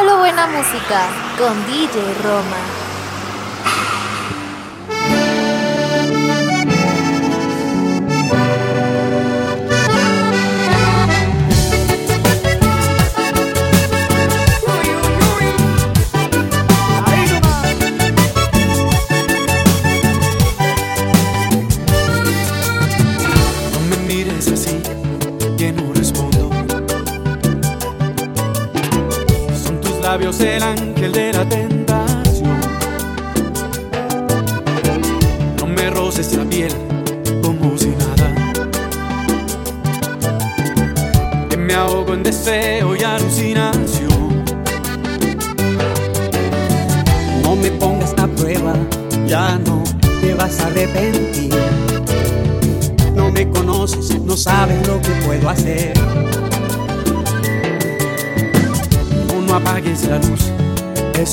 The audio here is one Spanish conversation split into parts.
Solo buena música con DJ Roma. El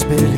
es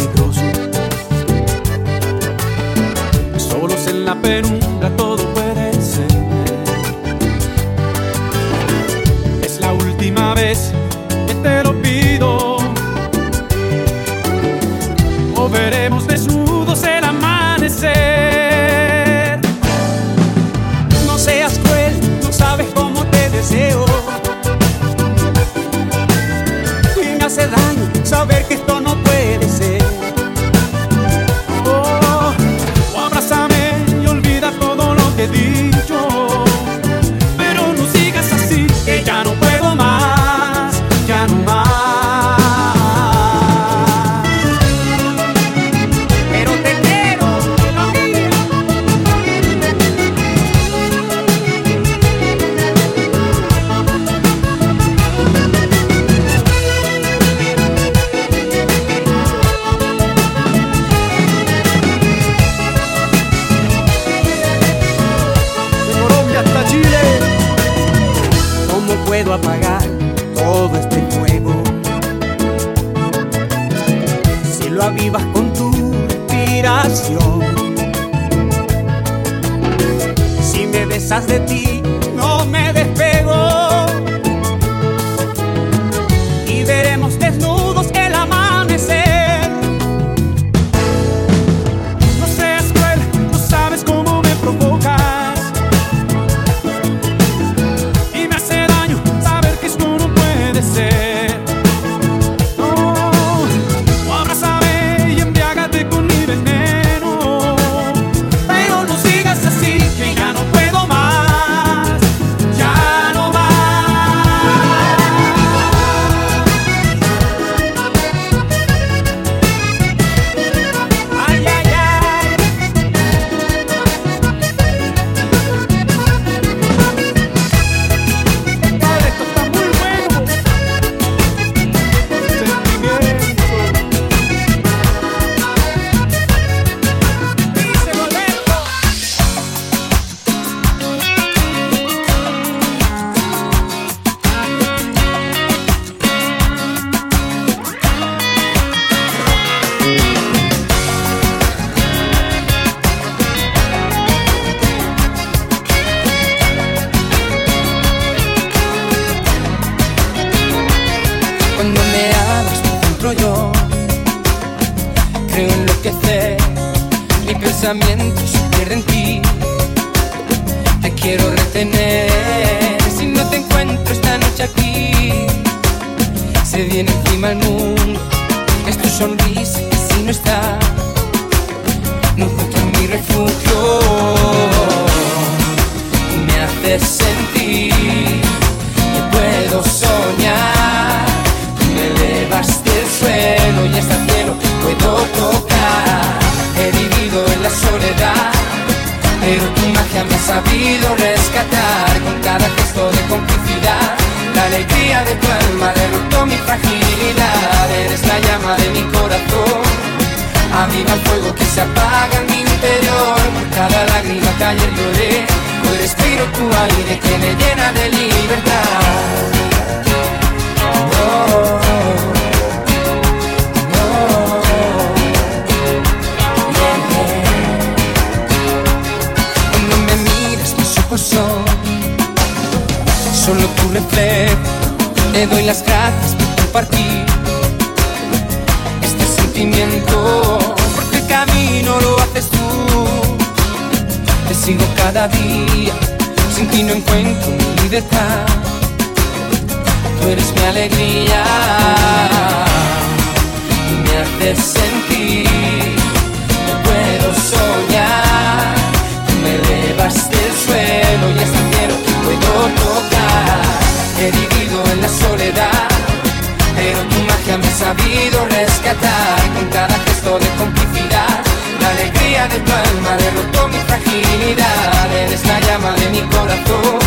derrotó mi fragilidad. Eres la llama de mi corazón.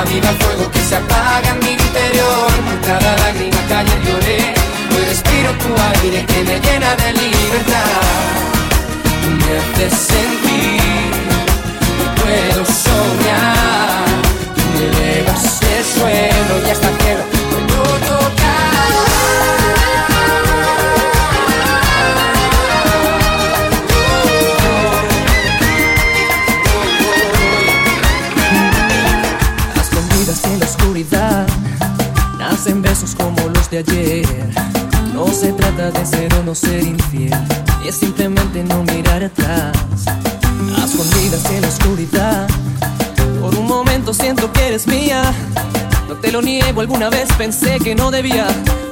Aviva el fuego que se apaga en mi interior. Por cada lágrima que lloré. Hoy respiro tu aire que me llena de libertad. Me haces. De ser o no ser infiel, y es simplemente no mirar atrás. A escondidas en la oscuridad, por un momento siento que eres mía. No te lo niego, alguna vez pensé que no debía,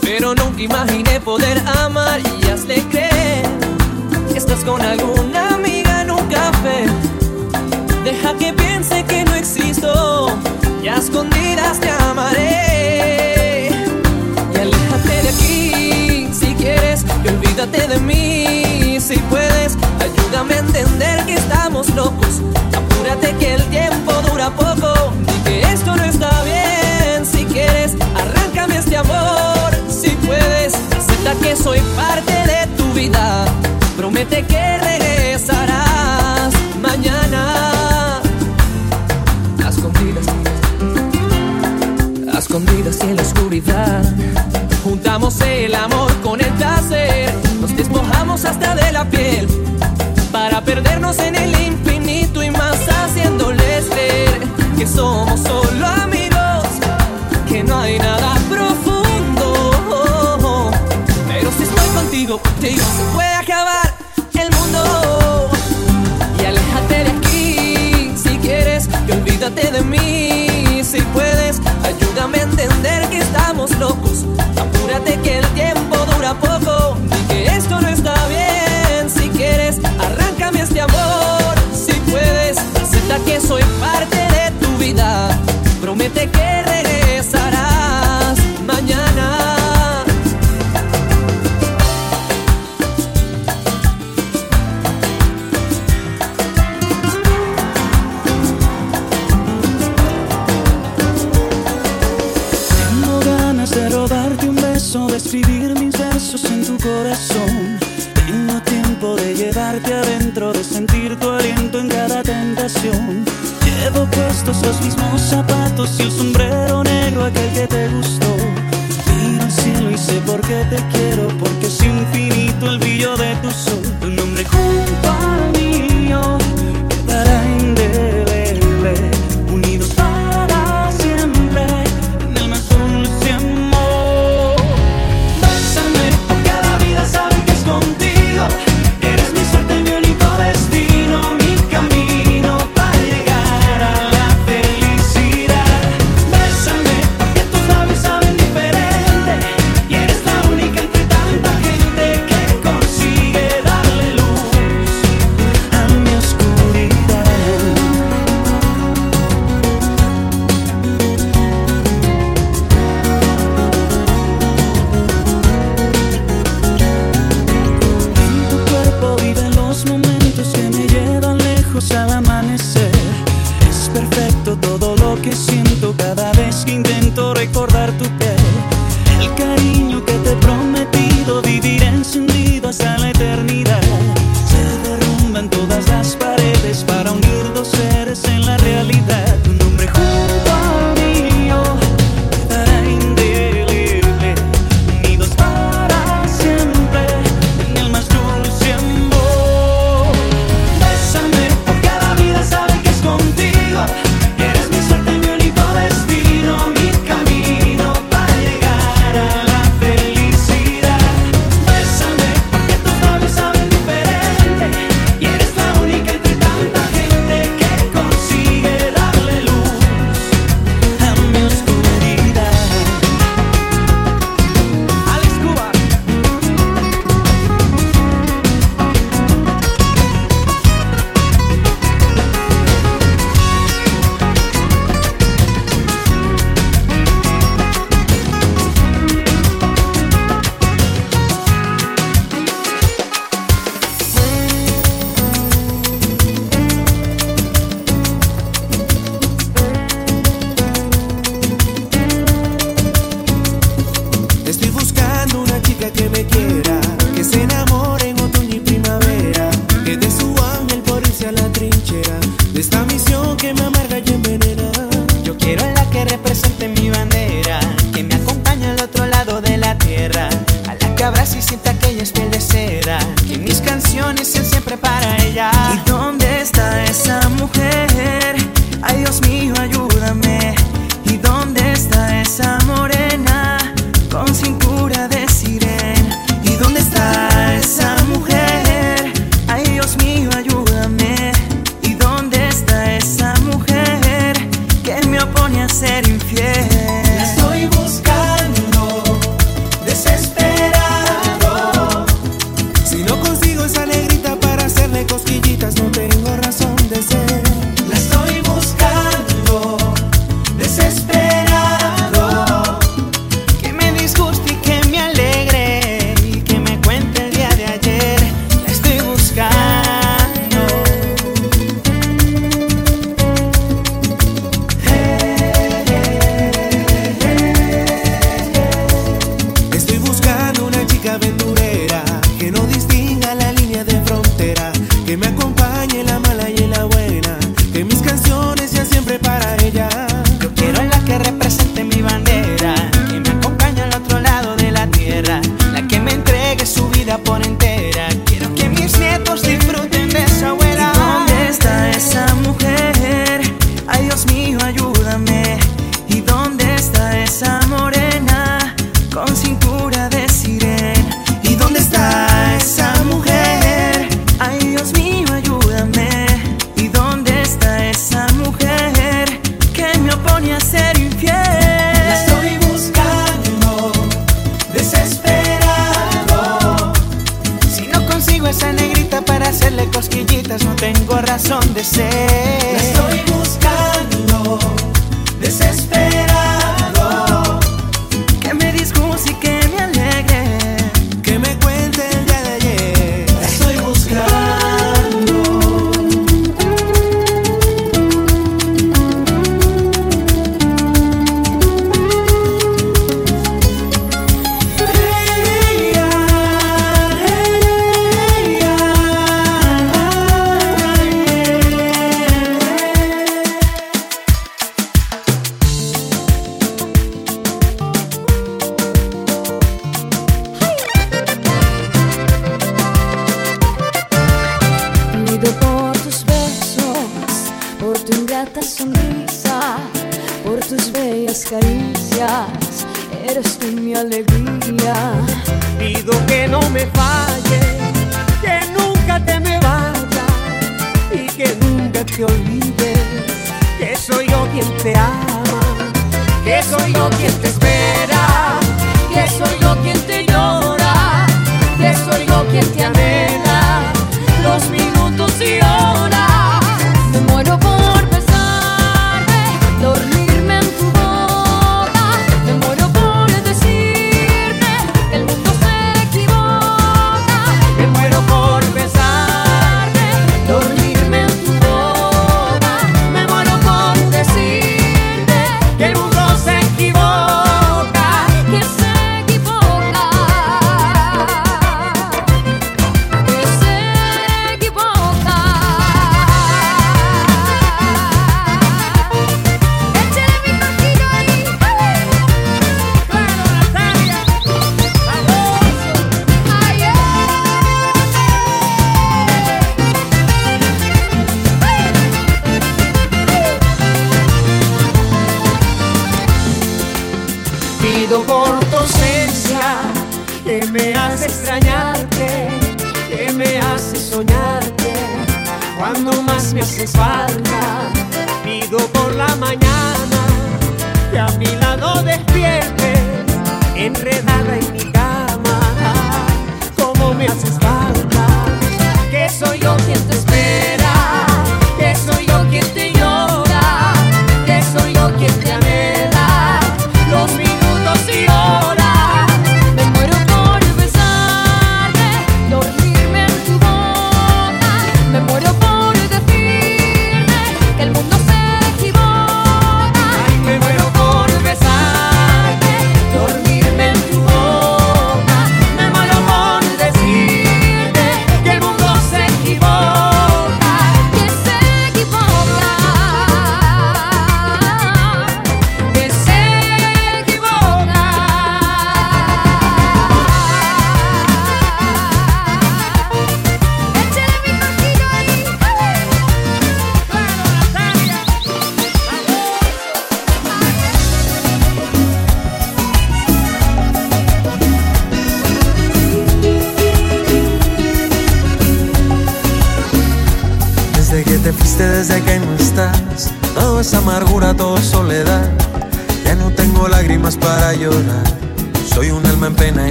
pero nunca imaginé poder amar y hazle creer que estás con alguna amiga en un café. Deja que piense que no existo y a escondidas te amaré. Olvídate de mí si puedes. Ayúdame a entender que estamos locos. Apúrate que el tiempo dura poco y que esto no está bien. Si quieres, arráncame este amor si puedes. Acepta que soy parte de tu vida. Promete que regresarás mañana. A escondidas, a escondidas y en la oscuridad. Juntamos el amor con piel. Puestos los mismos zapatos y el sombrero negro aquel que te gustó. Miro al cielo y sé por qué te quiero, porque es infinito el brillo de tu sol.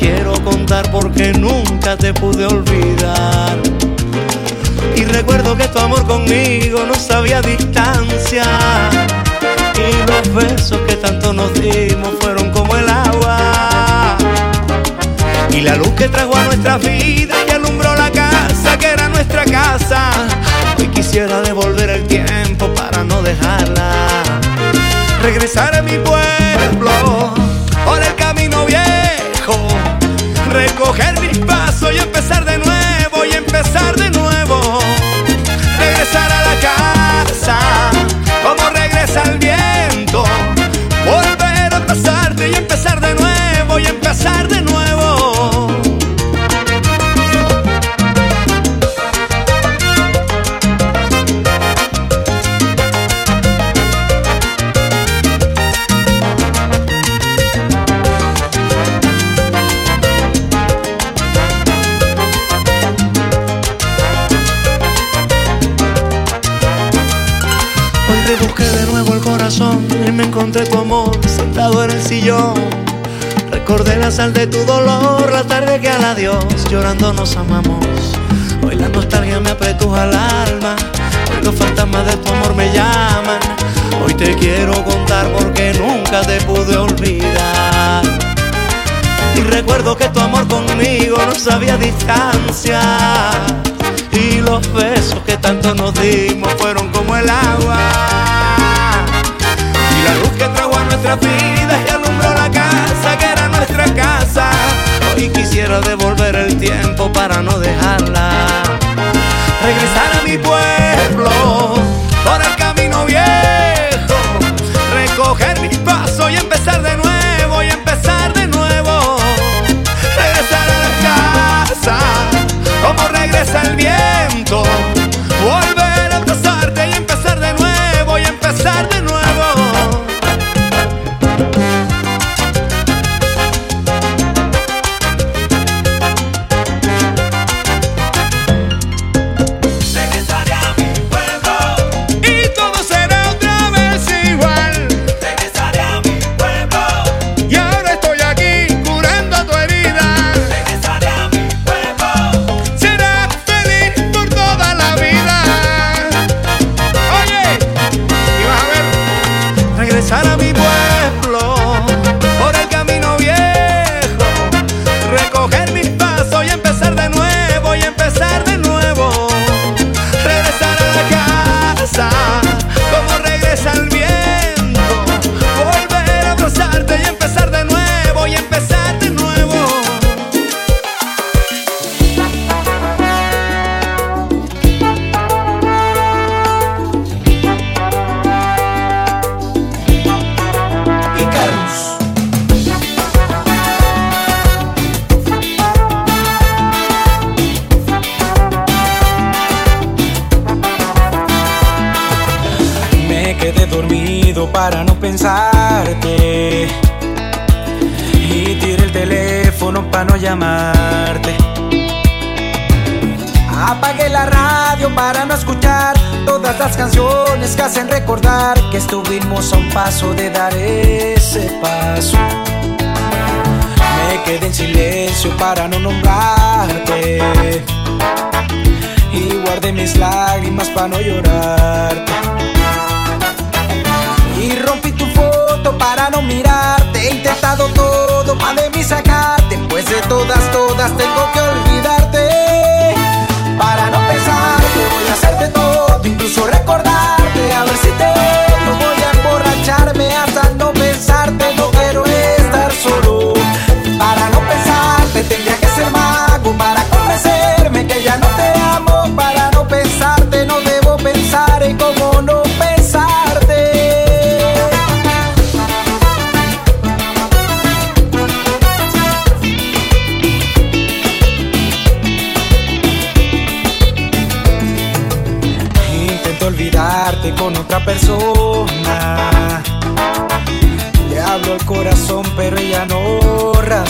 quiero contar porque nunca te pude olvidar. Y recuerdo que tu amor conmigo no sabía distancia. Y los besos que tanto nos dimos fueron como el agua. Y la luz que trajo a nuestra vida y alumbró la casa que era nuestra casa. Hoy quisiera devolver el tiempo para no dejarla. Regresar a mi pueblo recoger mis pasos y empezar de nuevo y empezar de nuevo. sal de tu dolor, la tarde que al adiós llorando nos amamos. Hoy la nostalgia me apretuja al alma, hoy los fantasmas de tu amor me llaman. Hoy te quiero contar porque nunca te pude olvidar. Y recuerdo que tu amor conmigo no sabía distancia. Y los besos que tanto nos dimos fueron como el agua. Y la luz que trajo a nuestras vidas y alumbró la casa que era nuestra casa. Hoy quisiera devolver el tiempo para no dejarla. Regresar a mi pueblo por el camino viejo. Recoger mi paso y empezar de nuevo y empezar de nuevo. Regresar a la casa como regresa el viento. Estuvimos a un paso de dar ese paso. Me quedé en silencio para no nombrarte. Y guardé mis lágrimas para no llorarte. Y rompí tu foto para no mirarte. He intentado todo para de mí sacarte. Pues de todas, todas tengo que olvidarte. Para no pensarte, voy a hacerte todo, incluso recordarte. A ver si te Out of me.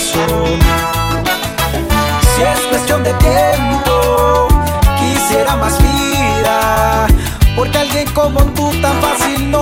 corazón. Si es cuestión de tiempo, quisiera más vida, porque alguien como tú tan fácil no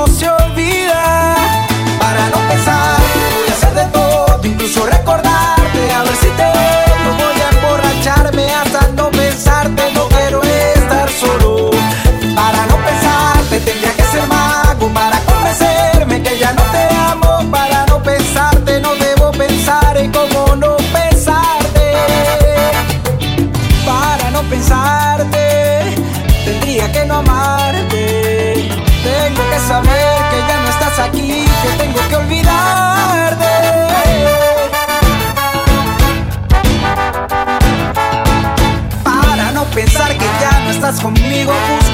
conmigo.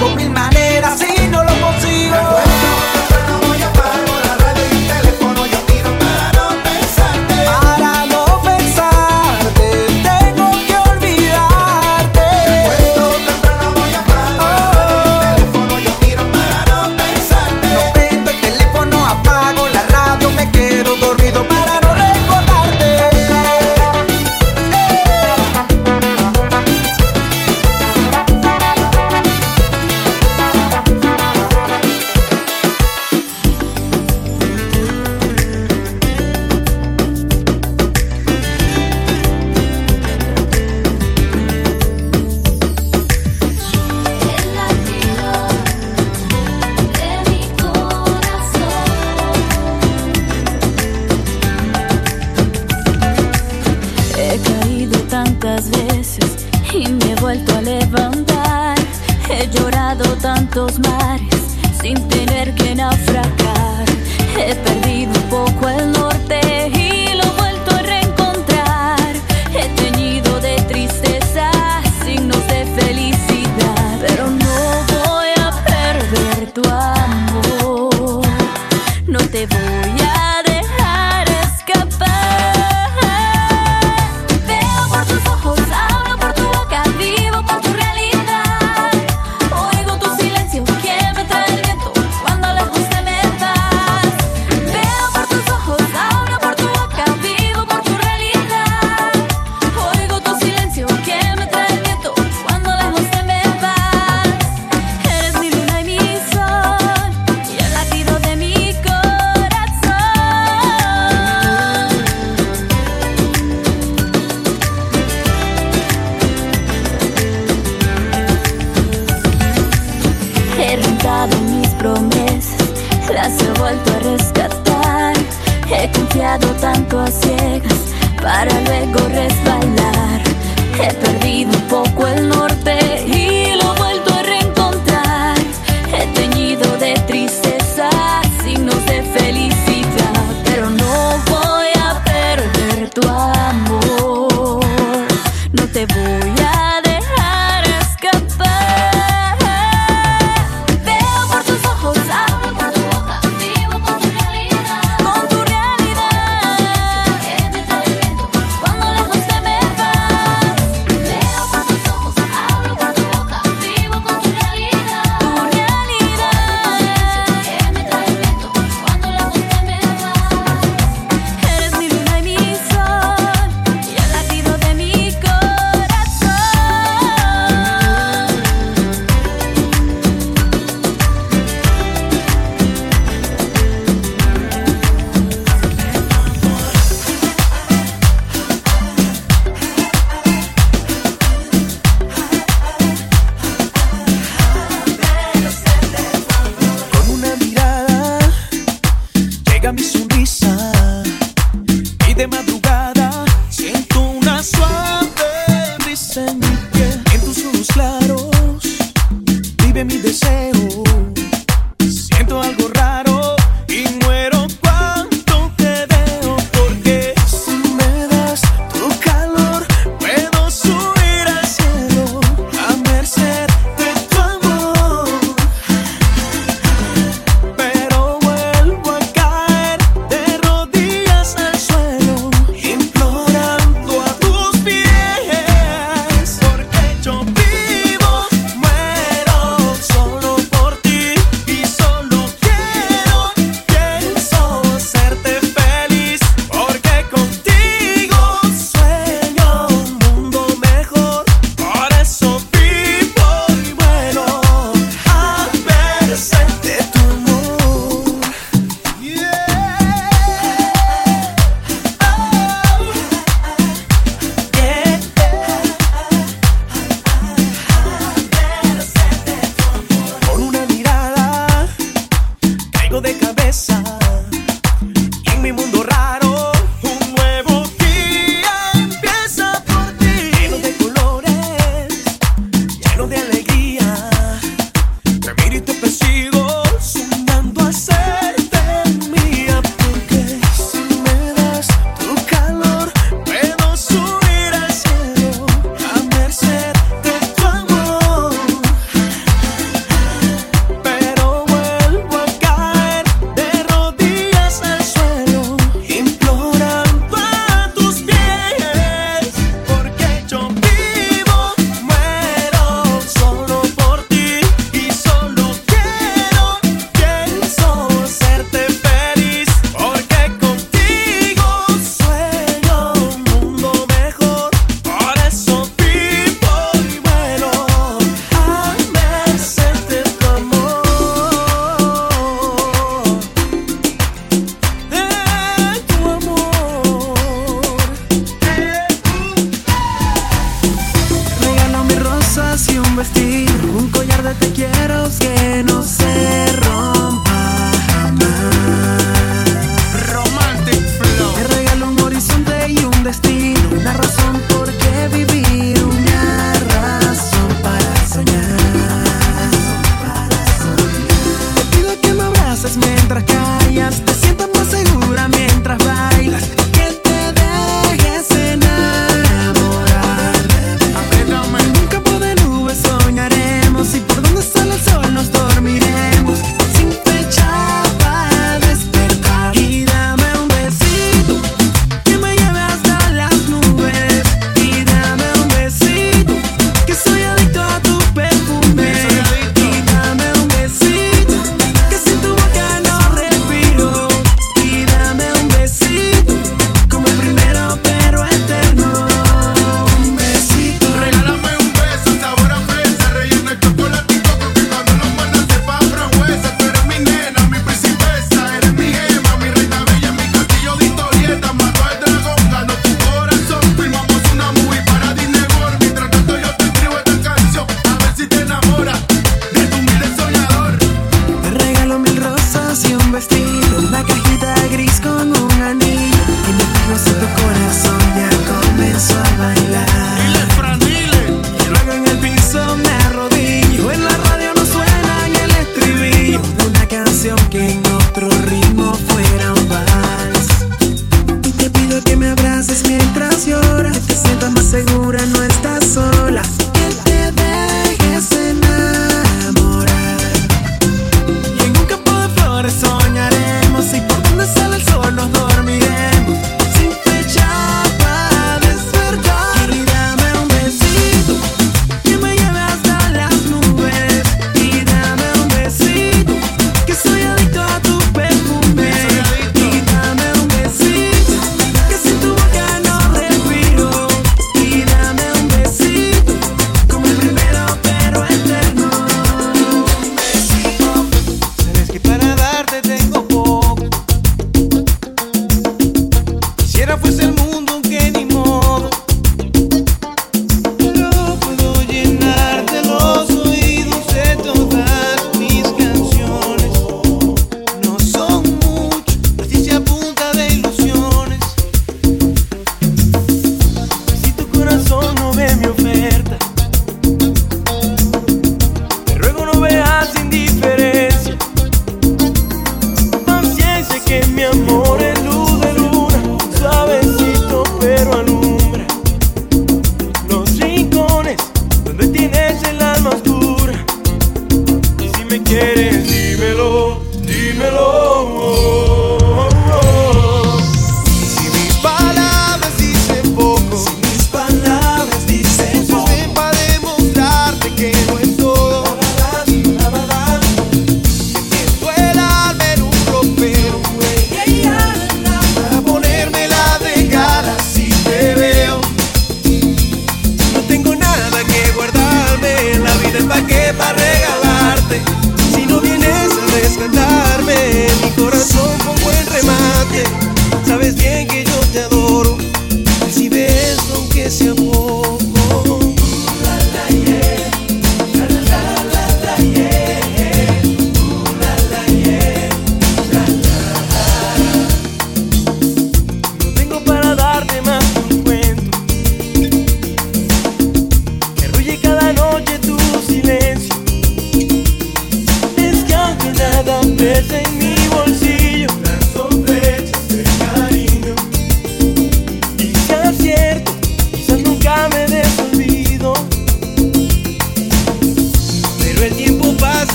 vestir, un collar de te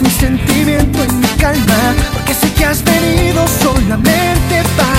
Mi sentimiento en mi calma, porque sé que has venido solamente para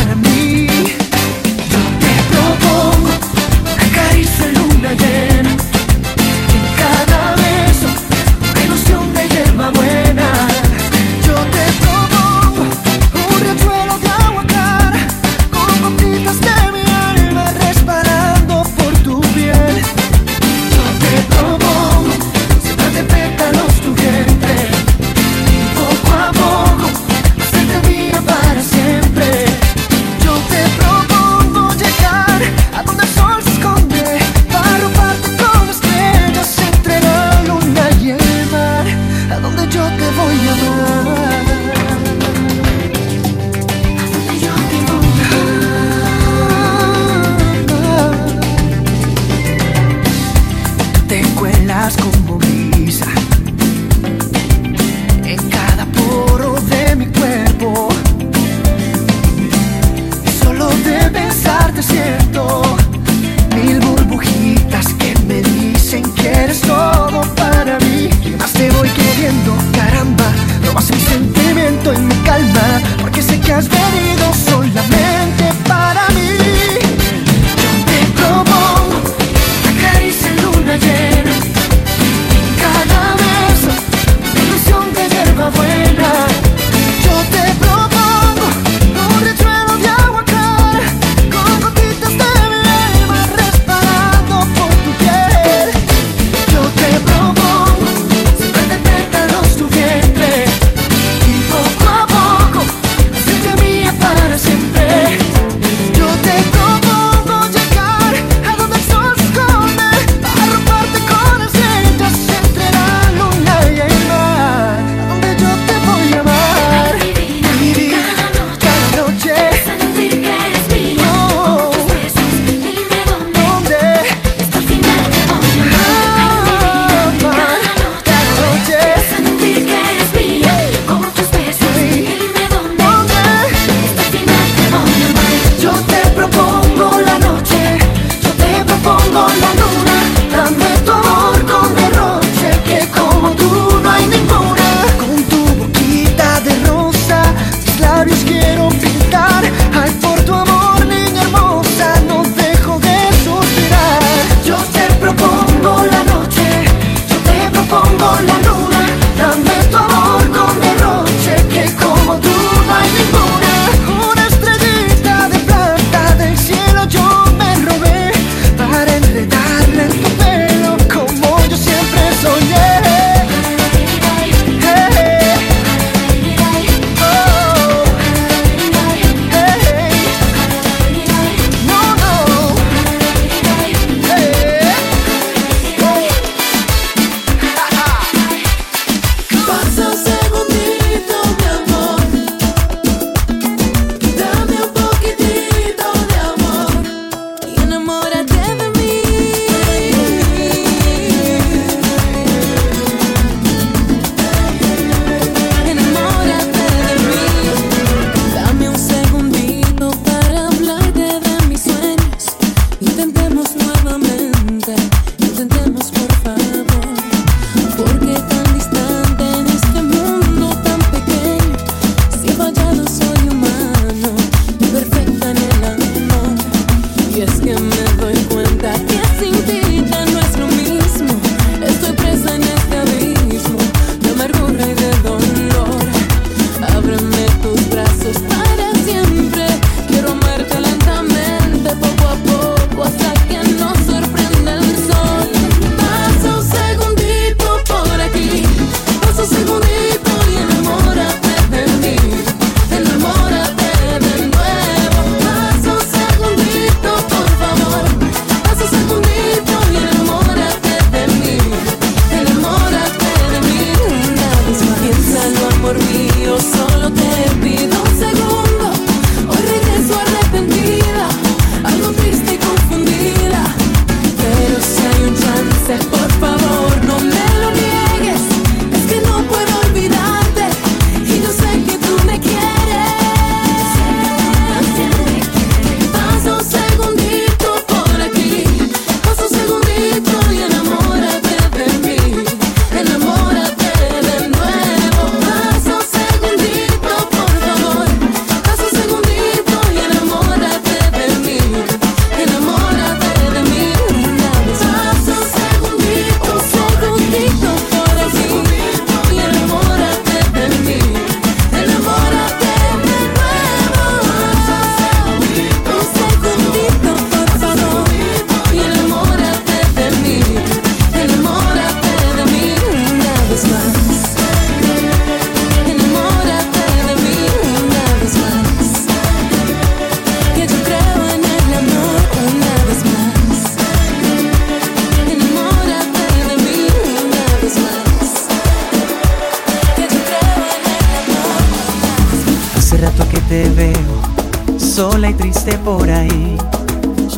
sola y triste por ahí.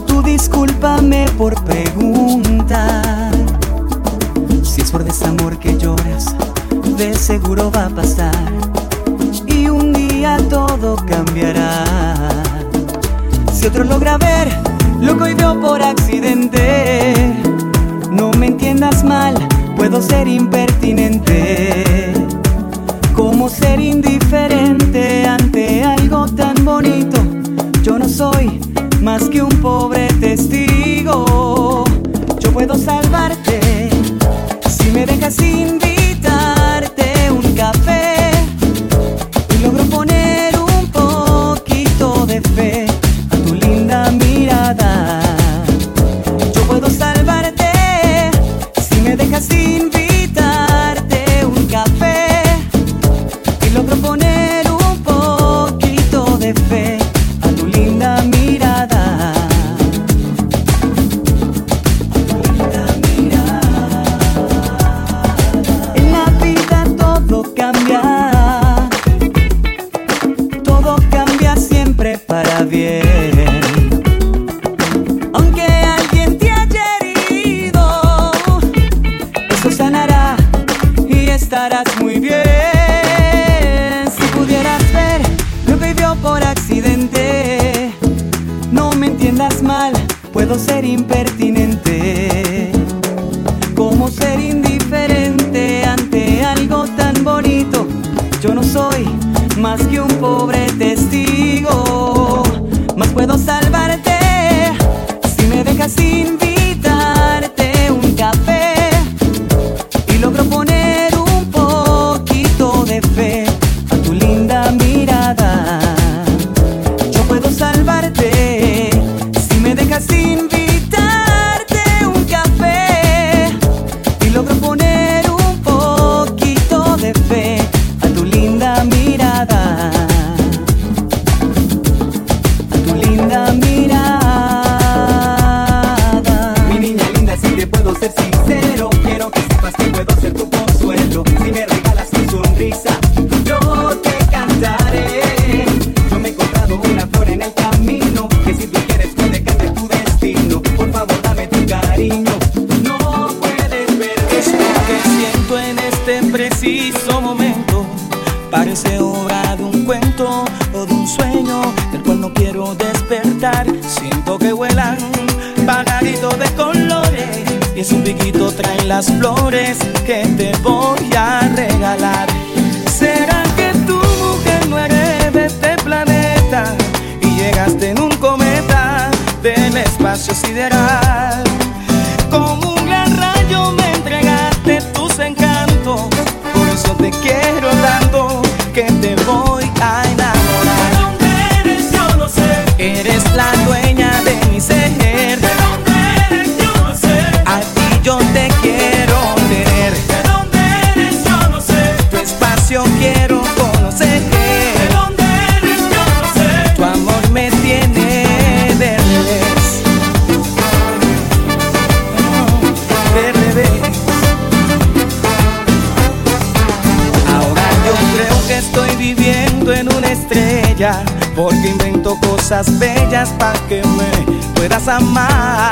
Tú discúlpame por preguntar. Si es por desamor que lloras, de seguro va a pasar. Y un día todo cambiará. Si otro logra ver lo que hoy veo por accidente, no me entiendas mal, puedo ser impertinente. Como ser indiferente ante algo tan bonito. Soy más que un pobre testigo. Yo puedo salvarte si me dejas invitarte parece obra de un cuento o de un sueño del cual no quiero despertar. Siento que vuelan pajaritos de colores y en su piquito traen las flores que te voy a regalar. ¿Será que tu mujer no eres de este planeta y llegaste en un cometa del espacio sideral? Porque invento cosas bellas para que me puedas amar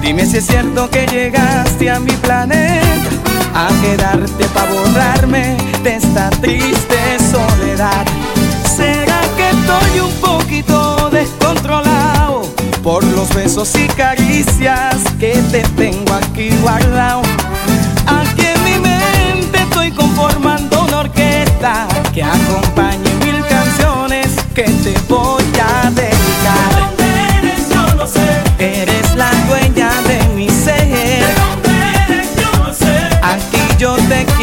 Dime si es cierto que llegaste a mi planeta A quedarte para borrarme de esta triste soledad ¿Será que estoy un poquito descontrolado? Por los besos y caricias que te tengo aquí guardado Aquí en mi mente estoy conformando una orquesta que acompañe que te voy a dedicar. ¿De dónde eres? Yo no sé. Eres la dueña de mi ser. ¿De dónde eres? Yo no sé. Aquí yo te quiero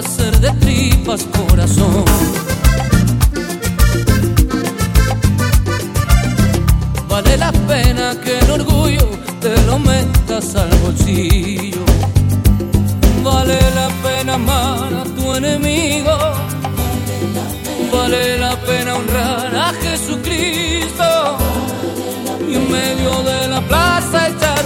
hacer de tripas corazón. Vale la pena que el orgullo te lo metas al bolsillo. Vale la pena amar a tu enemigo. Vale la pena honrar a Jesucristo. Y en medio de la plaza echar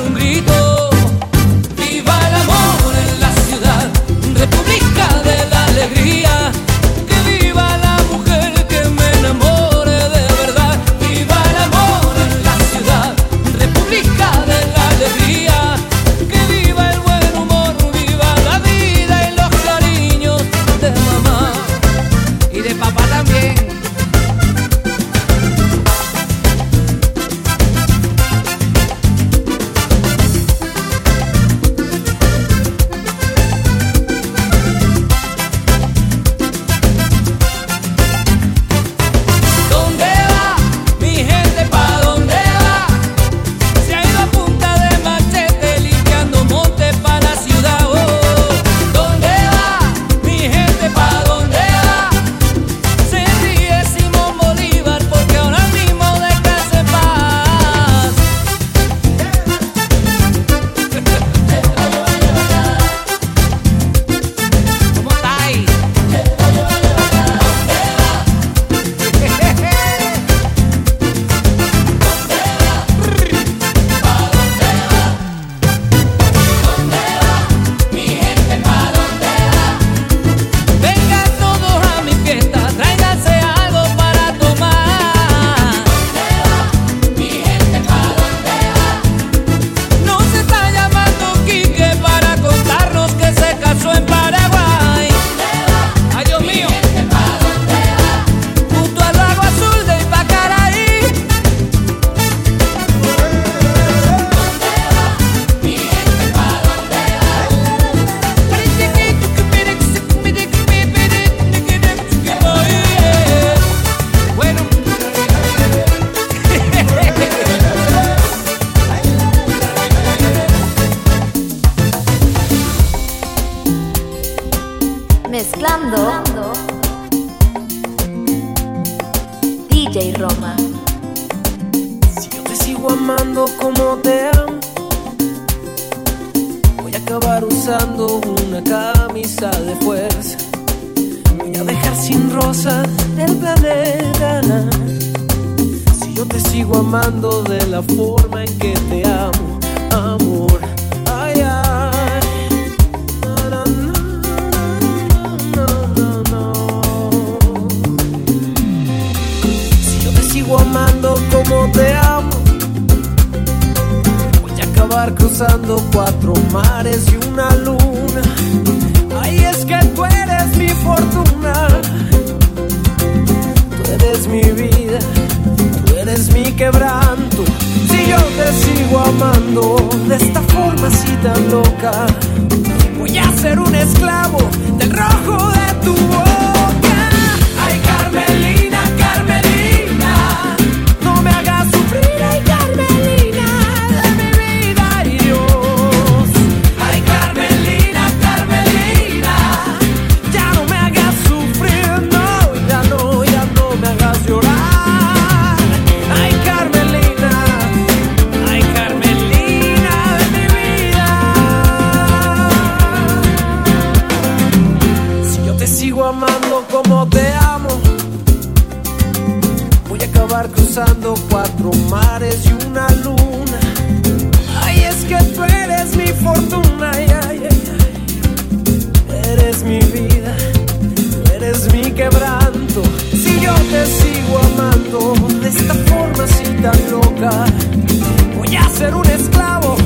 te sigo amando de la forma en que te amo, amor. Ay, ay. Na, na, na, na. Si yo te sigo amando como te amo, voy a acabar cruzando cuatro mares y una luna. Ay, es que tú eres mi fortuna, mi quebranto. Si yo te sigo amando de esta forma así tan loca, voy a ser un esclavo del rojo de tu boca. Cruzando cuatro mares y una luna. Ay, es que tú eres mi fortuna, ay, ay, ay, eres mi vida, eres mi quebranto. Si yo te sigo amando de esta forma así tan loca, voy a ser un esclavo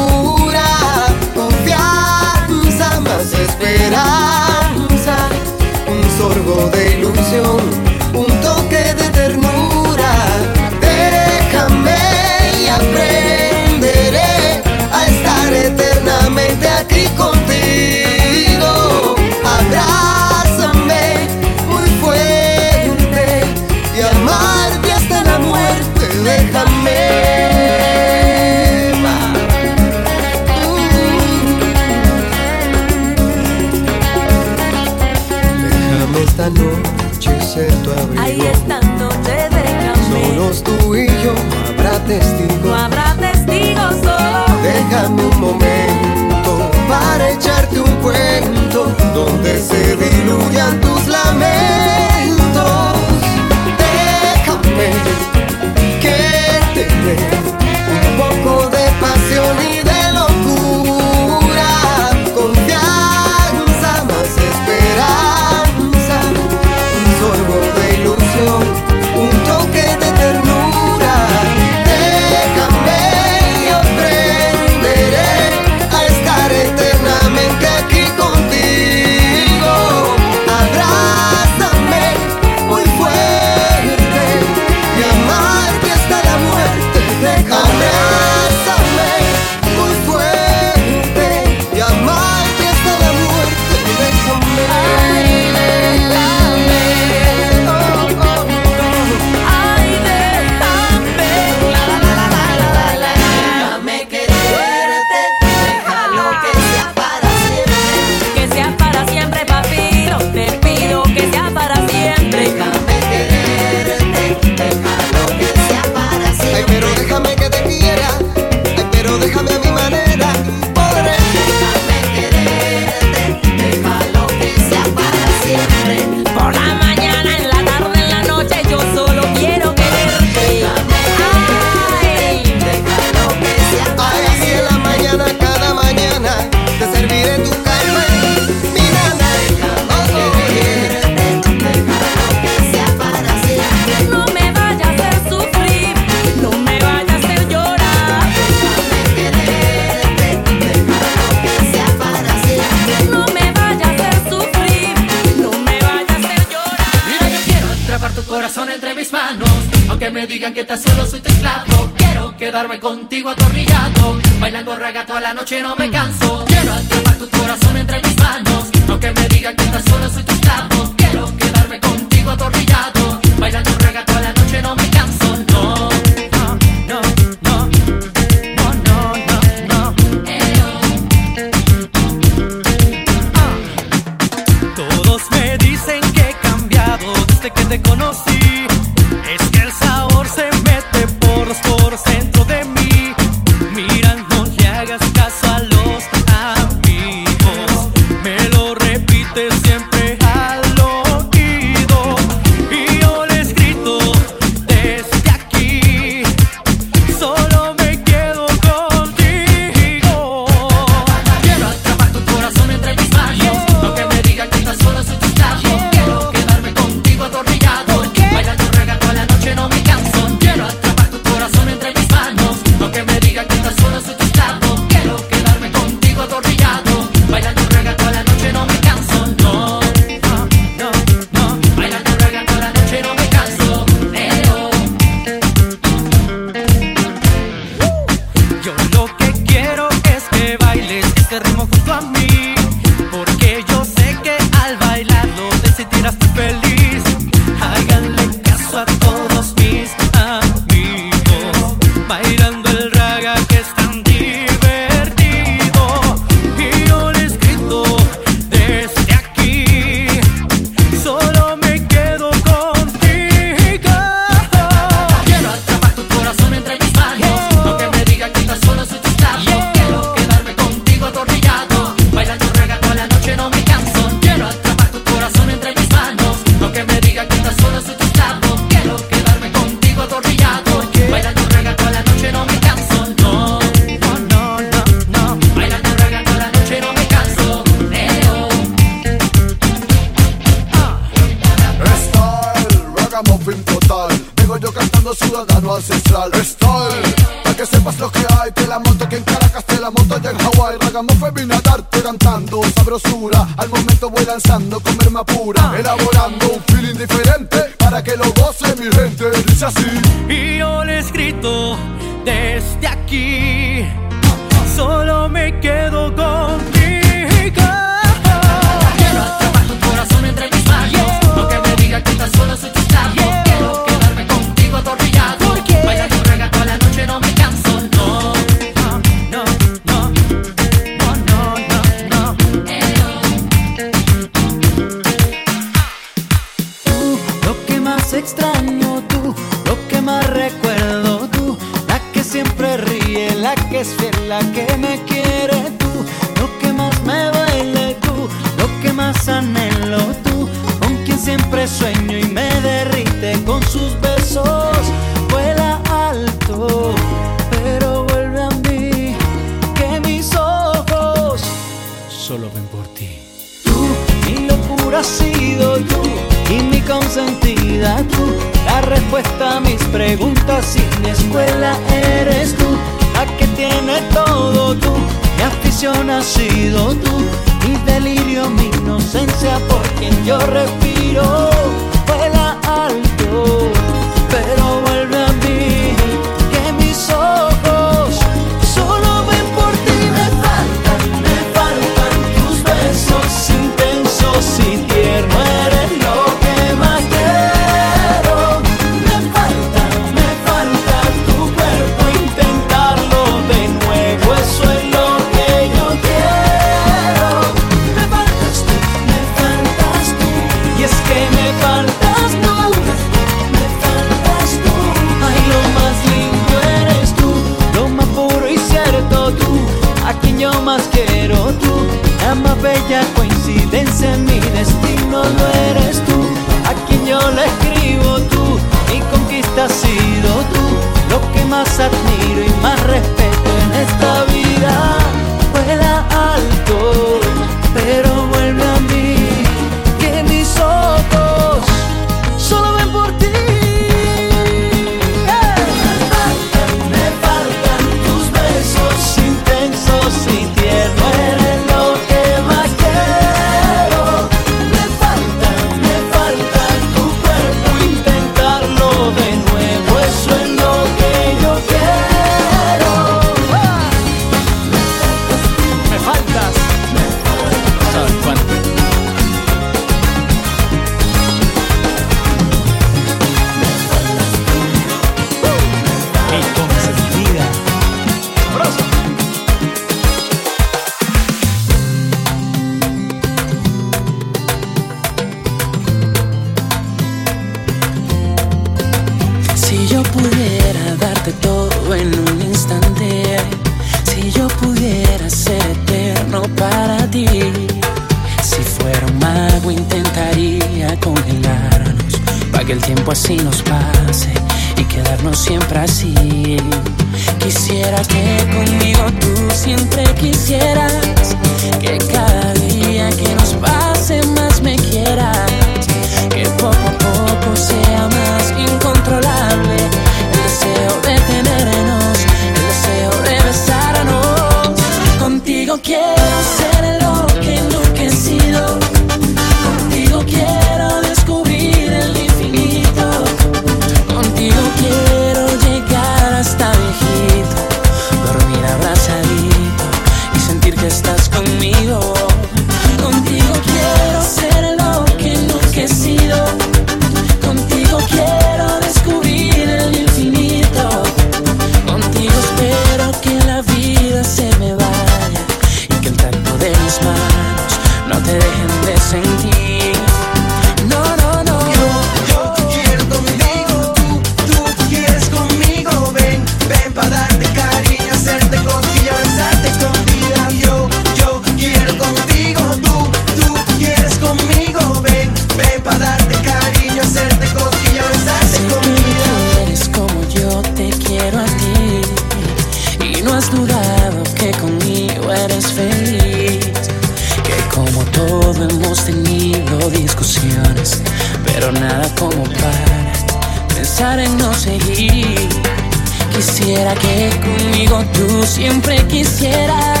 Que conmigo tú siempre quisieras.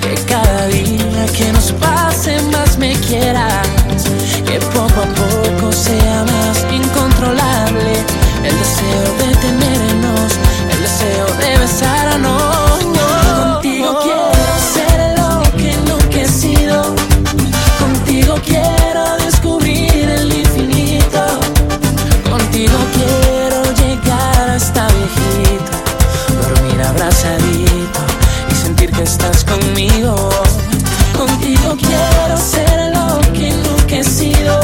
Que cada día que nos pase más me quieras, que poco a poco sea más incontrolable. El deseo de tenernos, el deseo de besarnos. estás conmigo. Contigo quiero ser lo que nunca sido.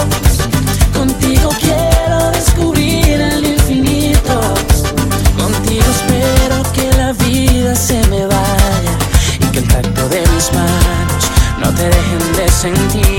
Contigo quiero descubrir el infinito. Contigo espero que la vida se me vaya y que el tacto de mis manos no te dejen de sentir.